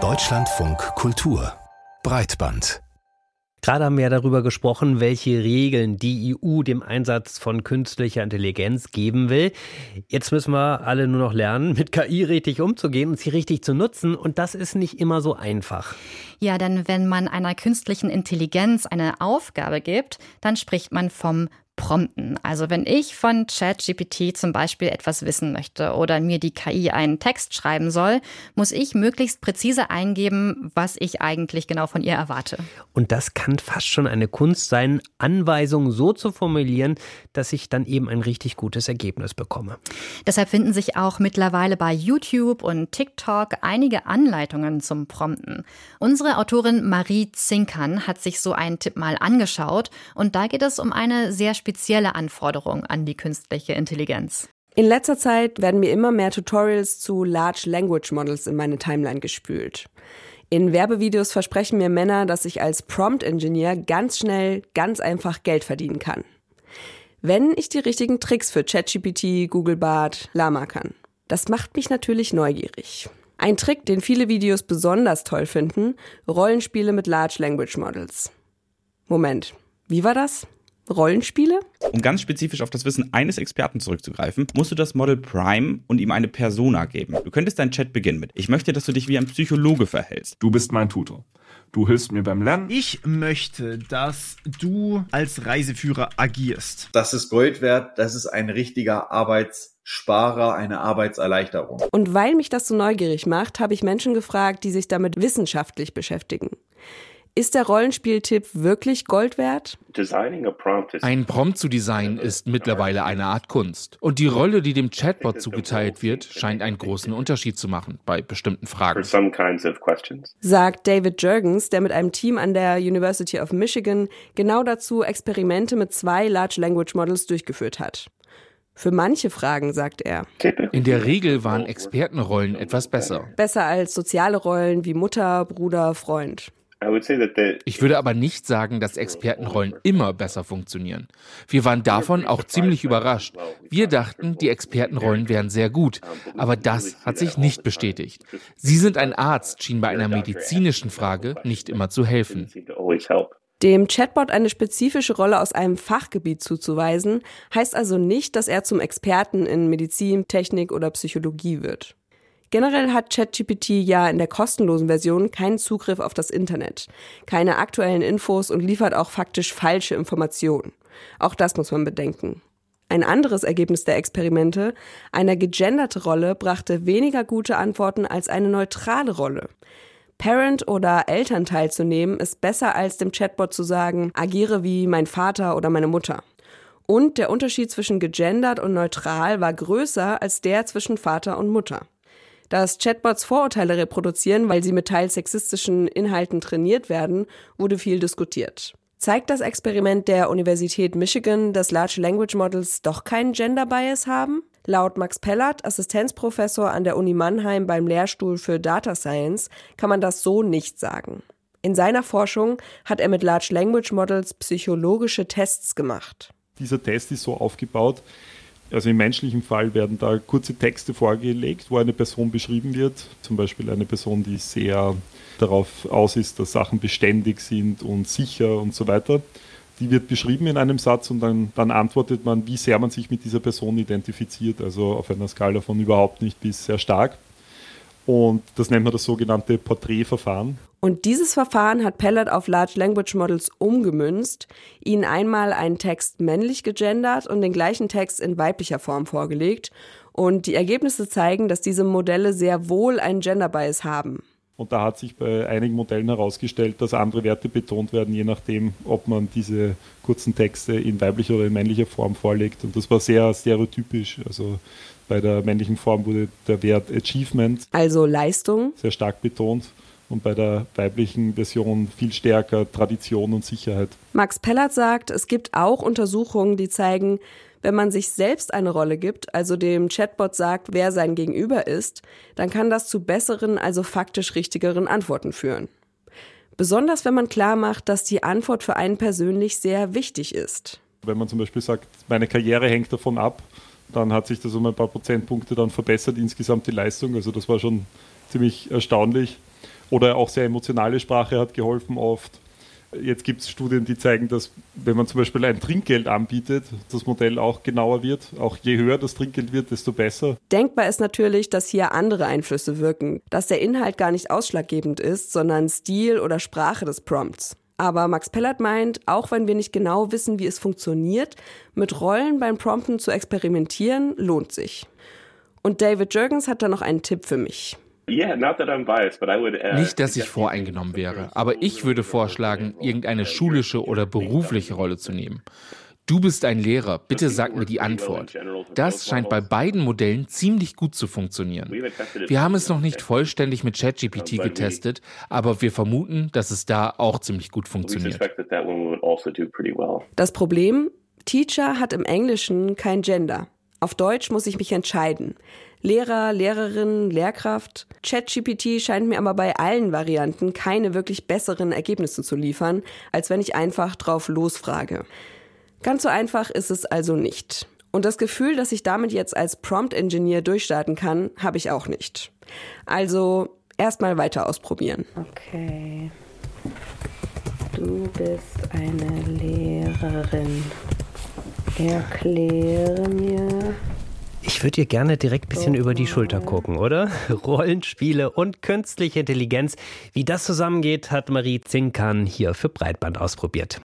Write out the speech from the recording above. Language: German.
Deutschlandfunk Kultur Breitband Gerade haben wir ja darüber gesprochen, welche Regeln die EU dem Einsatz von künstlicher Intelligenz geben will. Jetzt müssen wir alle nur noch lernen, mit KI richtig umzugehen und sie richtig zu nutzen. Und das ist nicht immer so einfach. Ja, denn wenn man einer künstlichen Intelligenz eine Aufgabe gibt, dann spricht man vom prompten. Also wenn ich von ChatGPT zum Beispiel etwas wissen möchte oder mir die KI einen Text schreiben soll, muss ich möglichst präzise eingeben, was ich eigentlich genau von ihr erwarte. Und das kann fast schon eine Kunst sein, Anweisungen so zu formulieren, dass ich dann eben ein richtig gutes Ergebnis bekomme. Deshalb finden sich auch mittlerweile bei YouTube und TikTok einige Anleitungen zum Prompten. Unsere Autorin Marie Zinkern hat sich so einen Tipp mal angeschaut und da geht es um eine sehr spezielle Anforderung an die künstliche Intelligenz. In letzter Zeit werden mir immer mehr Tutorials zu Large Language Models in meine Timeline gespült. In Werbevideos versprechen mir Männer, dass ich als Prompt Engineer ganz schnell, ganz einfach Geld verdienen kann. Wenn ich die richtigen Tricks für ChatGPT, Google Bart, Lama kann. Das macht mich natürlich neugierig. Ein Trick, den viele Videos besonders toll finden, Rollenspiele mit Large Language Models. Moment, wie war das? Rollenspiele? Um ganz spezifisch auf das Wissen eines Experten zurückzugreifen, musst du das Model Prime und ihm eine Persona geben. Du könntest deinen Chat beginnen mit, ich möchte, dass du dich wie ein Psychologe verhältst. Du bist mein Tutor. Du hilfst mir beim Lernen. Ich möchte, dass du als Reiseführer agierst. Das ist Gold wert, das ist ein richtiger Arbeitssparer, eine Arbeitserleichterung. Und weil mich das so neugierig macht, habe ich Menschen gefragt, die sich damit wissenschaftlich beschäftigen. Ist der Rollenspieltipp wirklich Gold wert? Ein Prompt zu designen ist mittlerweile eine Art Kunst. Und die Rolle, die dem Chatbot zugeteilt wird, scheint einen großen Unterschied zu machen bei bestimmten Fragen. Sagt David Jurgens, der mit einem Team an der University of Michigan genau dazu Experimente mit zwei Large Language Models durchgeführt hat. Für manche Fragen, sagt er. In der Regel waren Expertenrollen etwas besser. Besser als soziale Rollen wie Mutter, Bruder, Freund. Ich würde aber nicht sagen, dass Expertenrollen immer besser funktionieren. Wir waren davon auch ziemlich überrascht. Wir dachten, die Expertenrollen wären sehr gut, aber das hat sich nicht bestätigt. Sie sind ein Arzt, schien bei einer medizinischen Frage nicht immer zu helfen. Dem Chatbot eine spezifische Rolle aus einem Fachgebiet zuzuweisen, heißt also nicht, dass er zum Experten in Medizin, Technik oder Psychologie wird. Generell hat ChatGPT ja in der kostenlosen Version keinen Zugriff auf das Internet, keine aktuellen Infos und liefert auch faktisch falsche Informationen. Auch das muss man bedenken. Ein anderes Ergebnis der Experimente, eine gegenderte Rolle brachte weniger gute Antworten als eine neutrale Rolle. Parent oder Elternteil zu nehmen, ist besser als dem Chatbot zu sagen, agiere wie mein Vater oder meine Mutter. Und der Unterschied zwischen gegendert und neutral war größer als der zwischen Vater und Mutter. Dass Chatbots Vorurteile reproduzieren, weil sie mit teils sexistischen Inhalten trainiert werden, wurde viel diskutiert. Zeigt das Experiment der Universität Michigan, dass Large Language Models doch keinen Gender Bias haben? Laut Max Pellert, Assistenzprofessor an der Uni Mannheim beim Lehrstuhl für Data Science, kann man das so nicht sagen. In seiner Forschung hat er mit Large Language Models psychologische Tests gemacht. Dieser Test ist so aufgebaut, also im menschlichen Fall werden da kurze Texte vorgelegt, wo eine Person beschrieben wird. Zum Beispiel eine Person, die sehr darauf aus ist, dass Sachen beständig sind und sicher und so weiter. Die wird beschrieben in einem Satz und dann, dann antwortet man, wie sehr man sich mit dieser Person identifiziert. Also auf einer Skala von überhaupt nicht bis sehr stark. Und das nennt man das sogenannte Porträtverfahren. Und dieses Verfahren hat Pellet auf Large Language Models umgemünzt, ihnen einmal einen Text männlich gegendert und den gleichen Text in weiblicher Form vorgelegt. Und die Ergebnisse zeigen, dass diese Modelle sehr wohl einen Gender Bias haben. Und da hat sich bei einigen Modellen herausgestellt, dass andere Werte betont werden, je nachdem, ob man diese kurzen Texte in weiblicher oder in männlicher Form vorlegt. Und das war sehr stereotypisch. Also bei der männlichen Form wurde der Wert Achievement, also Leistung, sehr stark betont und bei der weiblichen Version viel stärker Tradition und Sicherheit. Max Pellert sagt, es gibt auch Untersuchungen, die zeigen, wenn man sich selbst eine Rolle gibt, also dem Chatbot sagt, wer sein Gegenüber ist, dann kann das zu besseren, also faktisch richtigeren Antworten führen. Besonders wenn man klar macht, dass die Antwort für einen persönlich sehr wichtig ist. Wenn man zum Beispiel sagt, meine Karriere hängt davon ab, dann hat sich das um ein paar Prozentpunkte dann verbessert, insgesamt die Leistung. Also das war schon ziemlich erstaunlich. Oder auch sehr emotionale Sprache hat geholfen oft. Jetzt gibt es Studien, die zeigen, dass wenn man zum Beispiel ein Trinkgeld anbietet, das Modell auch genauer wird. Auch je höher das Trinkgeld wird, desto besser. Denkbar ist natürlich, dass hier andere Einflüsse wirken, dass der Inhalt gar nicht ausschlaggebend ist, sondern Stil oder Sprache des Prompts. Aber Max Pellert meint, auch wenn wir nicht genau wissen, wie es funktioniert, mit Rollen beim Prompten zu experimentieren, lohnt sich. Und David Jürgens hat da noch einen Tipp für mich. Nicht, dass ich voreingenommen wäre, aber ich würde vorschlagen, irgendeine schulische oder berufliche Rolle zu nehmen. Du bist ein Lehrer, bitte sag mir die Antwort. Das scheint bei beiden Modellen ziemlich gut zu funktionieren. Wir haben es noch nicht vollständig mit ChatGPT getestet, aber wir vermuten, dass es da auch ziemlich gut funktioniert. Also das Problem, Teacher hat im Englischen kein Gender. Auf Deutsch muss ich mich entscheiden. Lehrer, Lehrerin, Lehrkraft. ChatGPT scheint mir aber bei allen Varianten keine wirklich besseren Ergebnisse zu liefern, als wenn ich einfach drauf losfrage. Ganz so einfach ist es also nicht. Und das Gefühl, dass ich damit jetzt als Prompt-Engineer durchstarten kann, habe ich auch nicht. Also erstmal weiter ausprobieren. Okay. Du bist eine Lehrerin. Erkläre mir, ich würde dir gerne direkt ein bisschen über die Schulter gucken, oder? Rollenspiele und künstliche Intelligenz. Wie das zusammengeht, hat Marie Zinkan hier für Breitband ausprobiert.